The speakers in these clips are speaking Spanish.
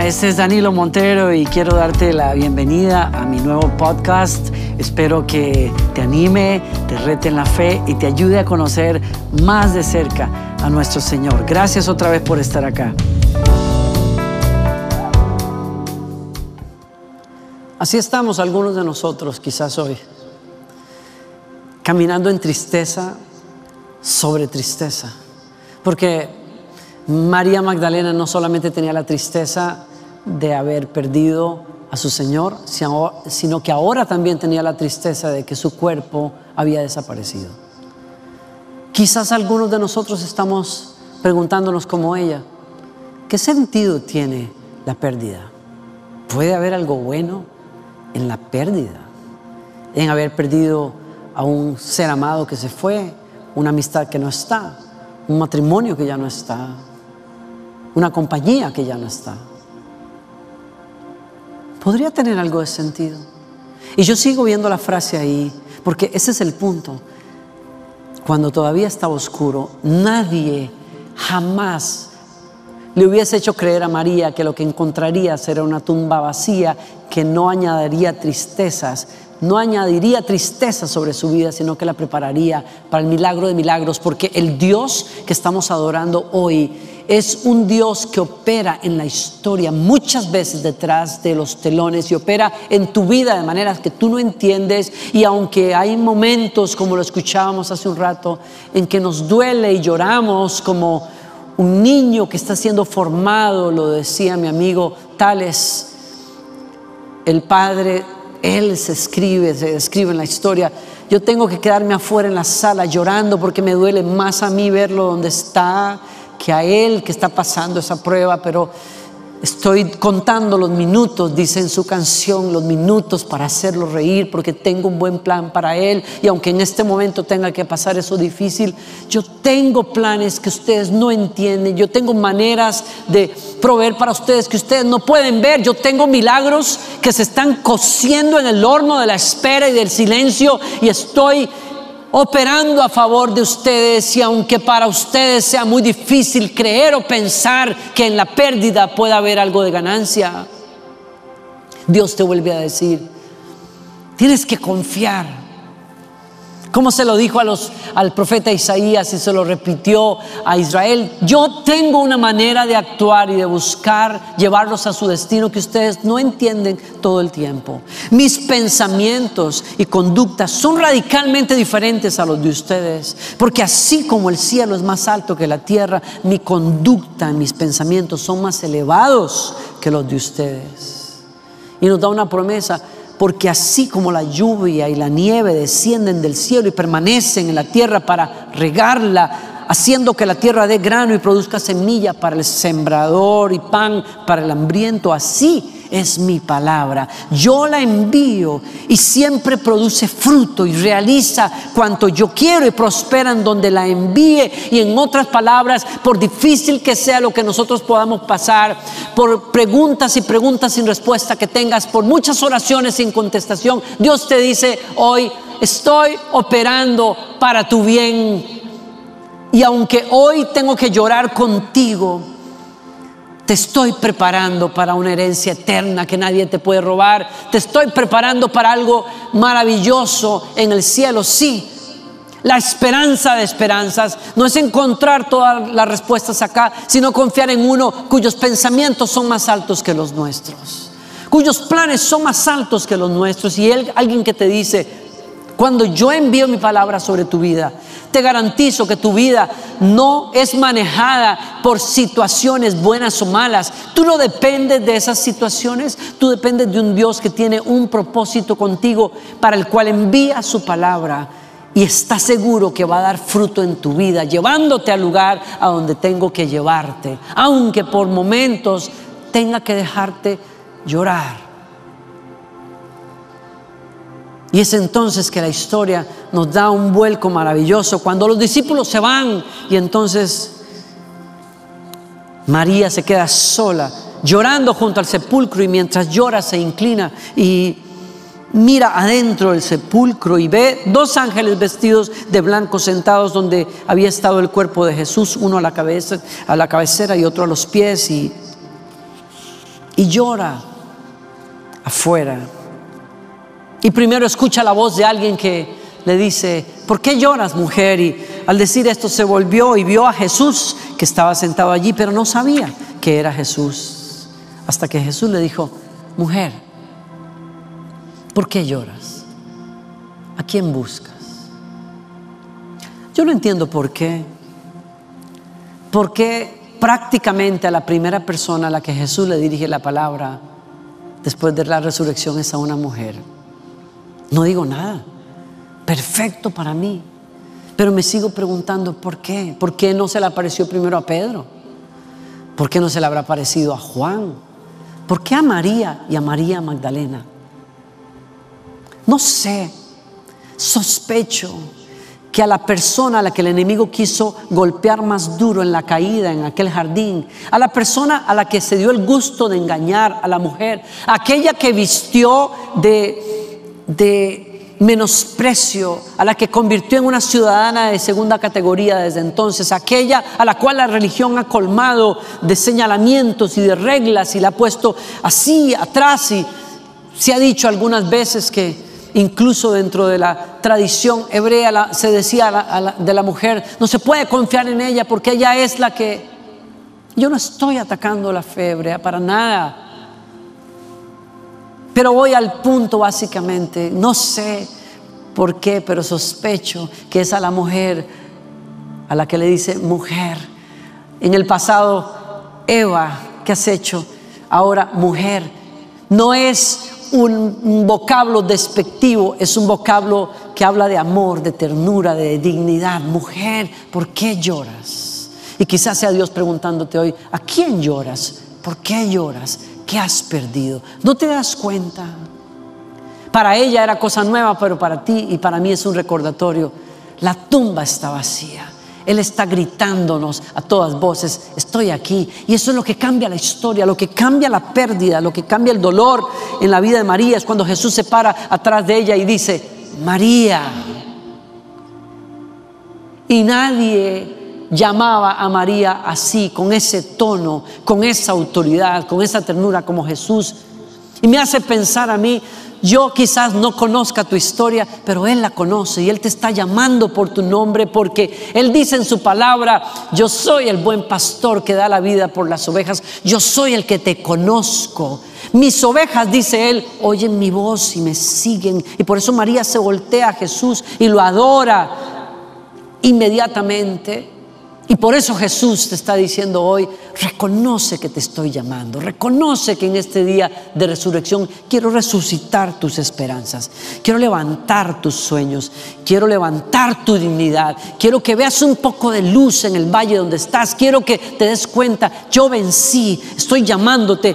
Este es Danilo Montero y quiero darte la bienvenida a mi nuevo podcast. Espero que te anime, te rete en la fe y te ayude a conocer más de cerca a nuestro Señor. Gracias otra vez por estar acá. Así estamos algunos de nosotros quizás hoy, caminando en tristeza sobre tristeza, porque María Magdalena no solamente tenía la tristeza de haber perdido a su Señor, sino que ahora también tenía la tristeza de que su cuerpo había desaparecido. Quizás algunos de nosotros estamos preguntándonos como ella, ¿qué sentido tiene la pérdida? ¿Puede haber algo bueno en la pérdida? En haber perdido a un ser amado que se fue, una amistad que no está, un matrimonio que ya no está, una compañía que ya no está. Podría tener algo de sentido. Y yo sigo viendo la frase ahí, porque ese es el punto. Cuando todavía estaba oscuro, nadie jamás le hubiese hecho creer a María que lo que encontraría será una tumba vacía que no añadiría tristezas, no añadiría tristeza sobre su vida, sino que la prepararía para el milagro de milagros, porque el Dios que estamos adorando hoy es un Dios que opera en la historia muchas veces detrás de los telones y opera en tu vida de maneras que tú no entiendes. Y aunque hay momentos como lo escuchábamos hace un rato en que nos duele y lloramos como un niño que está siendo formado, lo decía mi amigo Tales, el padre, él se escribe, se escribe en la historia. Yo tengo que quedarme afuera en la sala llorando porque me duele más a mí verlo donde está que a él que está pasando esa prueba, pero estoy contando los minutos, dice en su canción, los minutos para hacerlo reír, porque tengo un buen plan para él. Y aunque en este momento tenga que pasar eso difícil, yo tengo planes que ustedes no entienden, yo tengo maneras de proveer para ustedes que ustedes no pueden ver, yo tengo milagros que se están cociendo en el horno de la espera y del silencio y estoy operando a favor de ustedes y aunque para ustedes sea muy difícil creer o pensar que en la pérdida pueda haber algo de ganancia, Dios te vuelve a decir, tienes que confiar como se lo dijo al profeta Isaías y se lo repitió a Israel, yo tengo una manera de actuar y de buscar llevarlos a su destino que ustedes no entienden todo el tiempo. Mis pensamientos y conductas son radicalmente diferentes a los de ustedes, porque así como el cielo es más alto que la tierra, mi conducta y mis pensamientos son más elevados que los de ustedes. Y nos da una promesa, porque así como la lluvia y la nieve descienden del cielo y permanecen en la tierra para regarla, haciendo que la tierra dé grano y produzca semilla para el sembrador y pan para el hambriento, así es mi palabra. Yo la envío y siempre produce fruto y realiza cuanto yo quiero y prospera en donde la envíe. Y en otras palabras, por difícil que sea lo que nosotros podamos pasar, por preguntas y preguntas sin respuesta que tengas, por muchas oraciones sin contestación, Dios te dice hoy, estoy operando para tu bien. Y aunque hoy tengo que llorar contigo, te estoy preparando para una herencia eterna que nadie te puede robar. Te estoy preparando para algo maravilloso en el cielo. Sí, la esperanza de esperanzas no es encontrar todas las respuestas acá, sino confiar en uno cuyos pensamientos son más altos que los nuestros, cuyos planes son más altos que los nuestros. Y él, alguien que te dice, cuando yo envío mi palabra sobre tu vida, te garantizo que tu vida no es manejada por situaciones buenas o malas. Tú no dependes de esas situaciones, tú dependes de un Dios que tiene un propósito contigo para el cual envía su palabra y está seguro que va a dar fruto en tu vida, llevándote al lugar a donde tengo que llevarte, aunque por momentos tenga que dejarte llorar y es entonces que la historia nos da un vuelco maravilloso, cuando los discípulos se van y entonces María se queda sola, llorando junto al sepulcro y mientras llora se inclina y mira adentro del sepulcro y ve dos ángeles vestidos de blanco sentados donde había estado el cuerpo de Jesús, uno a la cabeza, a la cabecera y otro a los pies y y llora afuera. Y primero escucha la voz de alguien que le dice, ¿por qué lloras mujer? Y al decir esto se volvió y vio a Jesús que estaba sentado allí, pero no sabía que era Jesús. Hasta que Jesús le dijo, mujer, ¿por qué lloras? ¿A quién buscas? Yo no entiendo por qué. Porque prácticamente a la primera persona a la que Jesús le dirige la palabra después de la resurrección es a una mujer. No digo nada. Perfecto para mí. Pero me sigo preguntando por qué. ¿Por qué no se le apareció primero a Pedro? ¿Por qué no se le habrá parecido a Juan? ¿Por qué a María y a María Magdalena? No sé. Sospecho que a la persona a la que el enemigo quiso golpear más duro en la caída, en aquel jardín, a la persona a la que se dio el gusto de engañar a la mujer, aquella que vistió de, de menosprecio, a la que convirtió en una ciudadana de segunda categoría desde entonces, aquella a la cual la religión ha colmado de señalamientos y de reglas y la ha puesto así atrás y se ha dicho algunas veces que Incluso dentro de la tradición hebrea se decía de la mujer, no se puede confiar en ella porque ella es la que... Yo no estoy atacando la fe hebrea para nada. Pero voy al punto básicamente, no sé por qué, pero sospecho que es a la mujer a la que le dice mujer. En el pasado, Eva, ¿qué has hecho? Ahora, mujer. No es un, vocablo despectivo, es un vocablo que habla de amor, de ternura, de dignidad. Mujer, ¿por qué lloras? Y quizás sea Dios preguntándote hoy, ¿a quién lloras? ¿Por qué lloras? ¿Qué has perdido? ¿No te das cuenta? Para ella era cosa nueva, pero para ti y para mí es un recordatorio. La tumba está vacía. Él está gritándonos a todas voces, estoy aquí. Y eso es lo que cambia la historia, lo que cambia la pérdida, lo que cambia el dolor en la vida de María. Es cuando Jesús se para atrás de ella y dice, María. Y nadie llamaba a María así, con ese tono, con esa autoridad, con esa ternura como Jesús. Y me hace pensar a mí, yo quizás no conozca tu historia, pero Él la conoce y Él te está llamando por tu nombre porque Él dice en su palabra, yo soy el buen pastor que da la vida por las ovejas, yo soy el que te conozco. Mis ovejas, dice Él, oyen mi voz y me siguen. Y por eso María se voltea a Jesús y lo adora inmediatamente. Y por eso Jesús te está diciendo hoy, reconoce que te estoy llamando, reconoce que en este día de resurrección quiero resucitar tus esperanzas, quiero levantar tus sueños, quiero levantar tu dignidad, quiero que veas un poco de luz en el valle donde estás, quiero que te des cuenta, yo vencí, estoy llamándote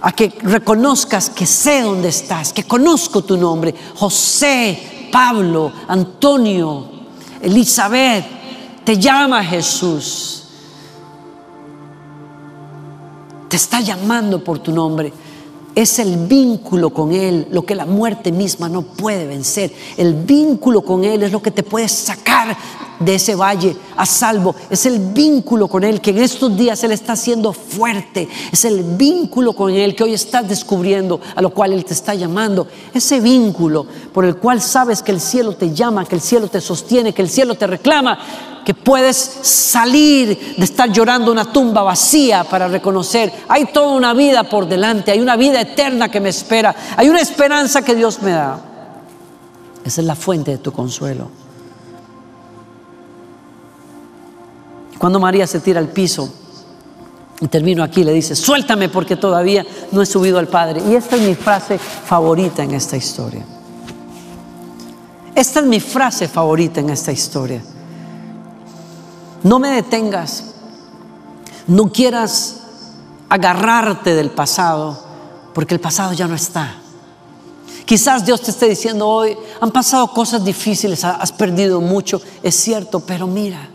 a que reconozcas que sé dónde estás, que conozco tu nombre, José, Pablo, Antonio, Elizabeth te llama Jesús. Te está llamando por tu nombre. Es el vínculo con Él lo que la muerte misma no puede vencer. El vínculo con Él es lo que te puede sacar de ese valle a salvo. Es el vínculo con Él que en estos días Él está haciendo fuerte. Es el vínculo con Él que hoy estás descubriendo, a lo cual Él te está llamando. Ese vínculo por el cual sabes que el cielo te llama, que el cielo te sostiene, que el cielo te reclama, que puedes salir de estar llorando una tumba vacía para reconocer, hay toda una vida por delante, hay una vida eterna que me espera, hay una esperanza que Dios me da. Esa es la fuente de tu consuelo. Cuando María se tira al piso, y termino aquí, le dice, suéltame porque todavía no he subido al Padre. Y esta es mi frase favorita en esta historia. Esta es mi frase favorita en esta historia. No me detengas, no quieras agarrarte del pasado, porque el pasado ya no está. Quizás Dios te esté diciendo hoy, han pasado cosas difíciles, has perdido mucho, es cierto, pero mira,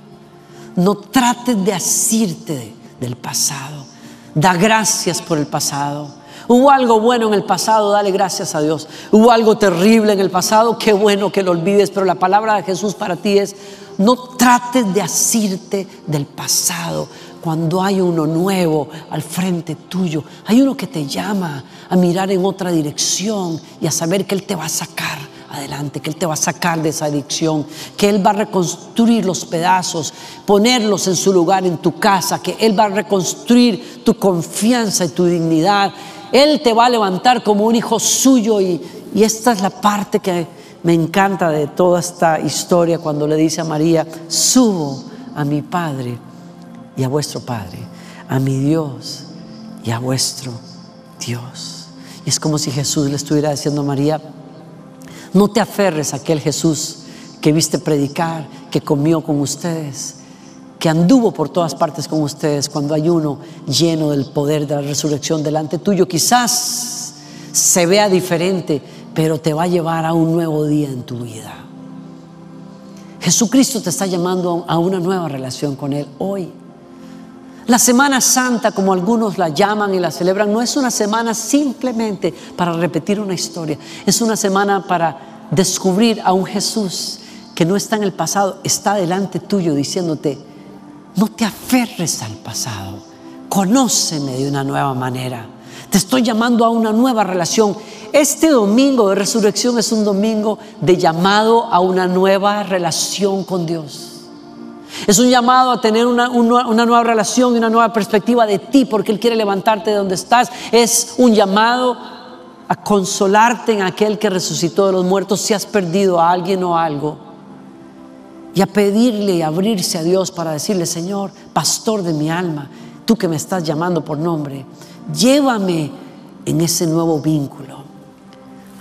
no trates de asirte del pasado. Da gracias por el pasado. Hubo algo bueno en el pasado, dale gracias a Dios. Hubo algo terrible en el pasado, qué bueno que lo olvides, pero la palabra de Jesús para ti es, no trates de asirte del pasado. cuando hay uno nuevo al frente tuyo. Hay uno que te llama a mirar en otra dirección y a saber que Él te va a sacar adelante, que Él te va a sacar de esa adicción, que Él va a reconstruir los pedazos, ponerlos en su lugar en tu casa, que Él va a reconstruir tu confianza y tu dignidad. Él te va a levantar como un hijo suyo y, y esta es la parte que me encanta de toda esta historia cuando le dice a María, subo a mi Padre y a vuestro Padre, a mi Dios y a vuestro Dios. Y es como si Jesús le estuviera diciendo a María, no te aferres a aquel Jesús que viste predicar, que comió con ustedes, que anduvo por todas partes con ustedes cuando hay uno lleno del poder de la resurrección delante tuyo. Quizás se vea diferente, pero te va a llevar a un nuevo día en tu vida. Jesucristo te está llamando a una nueva relación con Él hoy. La Semana Santa, como algunos la llaman y la celebran, no es una semana simplemente para repetir una historia, es una semana para descubrir a un Jesús que no está en el pasado, está delante tuyo diciéndote, no te aferres al pasado, conóceme de una nueva manera, te estoy llamando a una nueva relación. Este domingo de resurrección es un domingo de llamado a una nueva relación con Dios. Es un llamado a tener una, nueva relación y una nueva perspectiva de ti porque Él quiere levantarte de donde estás. Es un llamado a consolarte en aquel que resucitó de los muertos si has perdido a alguien o algo. Y a pedirle y abrirse a Dios para decirle, Señor, pastor de mi alma, tú que me estás llamando por nombre, llévame en ese nuevo vínculo.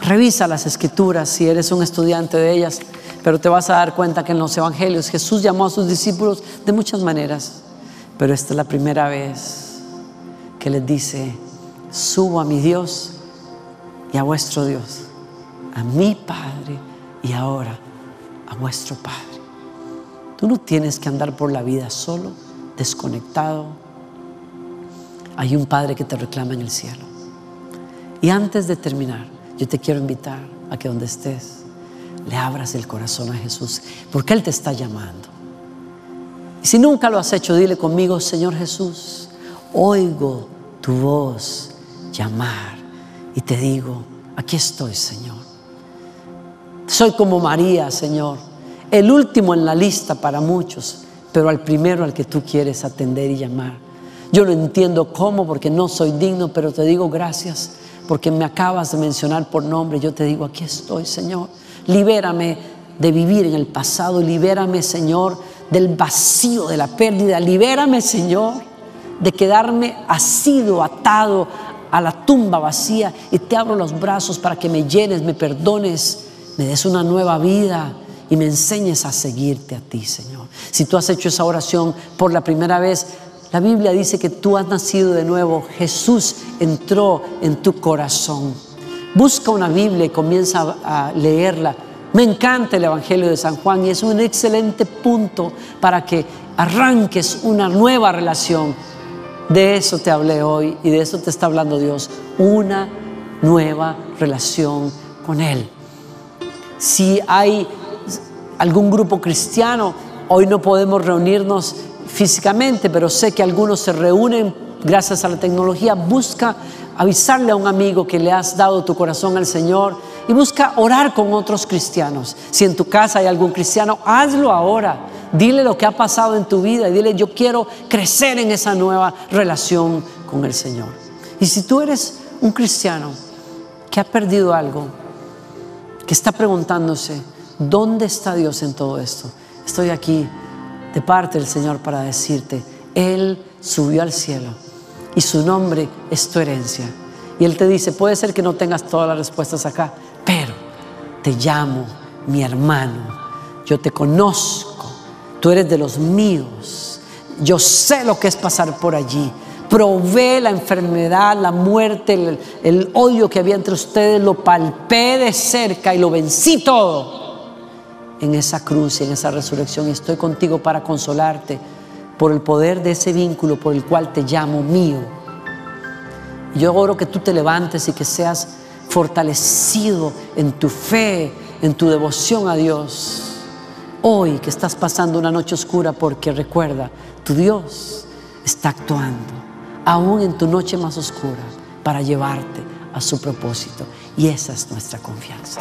Revisa las escrituras si eres un estudiante de ellas pero te vas a dar cuenta que en los evangelios Jesús llamó a sus discípulos de muchas maneras, pero esta es la primera vez que les dice, subo a mi Dios y a vuestro Dios, a mi Padre y ahora a vuestro Padre. Tú no tienes que andar por la vida solo, desconectado. Hay un Padre que te reclama en el cielo. Y antes de terminar, yo te quiero invitar a que donde estés, le abras el corazón a Jesús, porque Él te está llamando. Y si nunca lo has hecho, dile conmigo, Señor Jesús, oigo tu voz llamar y te digo, aquí estoy, Señor. Soy como María, Señor, el último en la lista para muchos, pero al primero al que tú quieres atender y llamar. Yo no entiendo cómo, porque no soy digno, pero te digo gracias, porque me acabas de mencionar por nombre. Yo te digo, aquí estoy, Señor. Libérame de vivir en el pasado. Libérame, Señor, del vacío, de la pérdida. Libérame, Señor, de quedarme asido, atado a la tumba vacía. Y te abro los brazos para que me llenes, me perdones, me des una nueva vida y me enseñes a seguirte a ti, Señor. Si tú has hecho esa oración por la primera vez, la Biblia dice que tú has nacido de nuevo. Jesús entró en tu corazón. Busca una Biblia y comienza a leerla. Me encanta el Evangelio de San Juan y es un excelente punto para que arranques una nueva relación. De eso te hablé hoy y de eso te está hablando Dios. Una nueva relación con Él. Si hay algún grupo cristiano, hoy no podemos reunirnos físicamente, pero sé que algunos se reúnen gracias a la tecnología. Busca avisarle a un amigo que le has dado tu corazón al Señor y busca orar con otros cristianos. Si en tu casa hay algún cristiano, hazlo ahora. Dile lo que ha pasado en tu vida y dile, yo quiero crecer en esa nueva relación con el Señor. Y si tú eres un cristiano que ha perdido algo, que está preguntándose, ¿dónde está Dios en todo esto? Estoy aquí de parte del Señor para decirte, Él subió al cielo y su nombre es tu herencia. Y Él te dice, puede ser que no tengas todas las respuestas acá, pero te llamo mi hermano, yo te conozco, tú eres de los míos, yo sé lo que es pasar por allí. Probé la enfermedad, la muerte, el, el odio que había entre ustedes, lo palpé de cerca y lo vencí todo en esa cruz y en esa resurrección. Y estoy contigo para consolarte por el poder de ese vínculo por el cual te llamo mío. Yo oro que tú te levantes y que seas fortalecido en tu fe, en tu devoción a Dios. Hoy que estás pasando una noche oscura porque recuerda, tu Dios está actuando, aún en tu noche más oscura, para llevarte a su propósito. Y esa es nuestra confianza.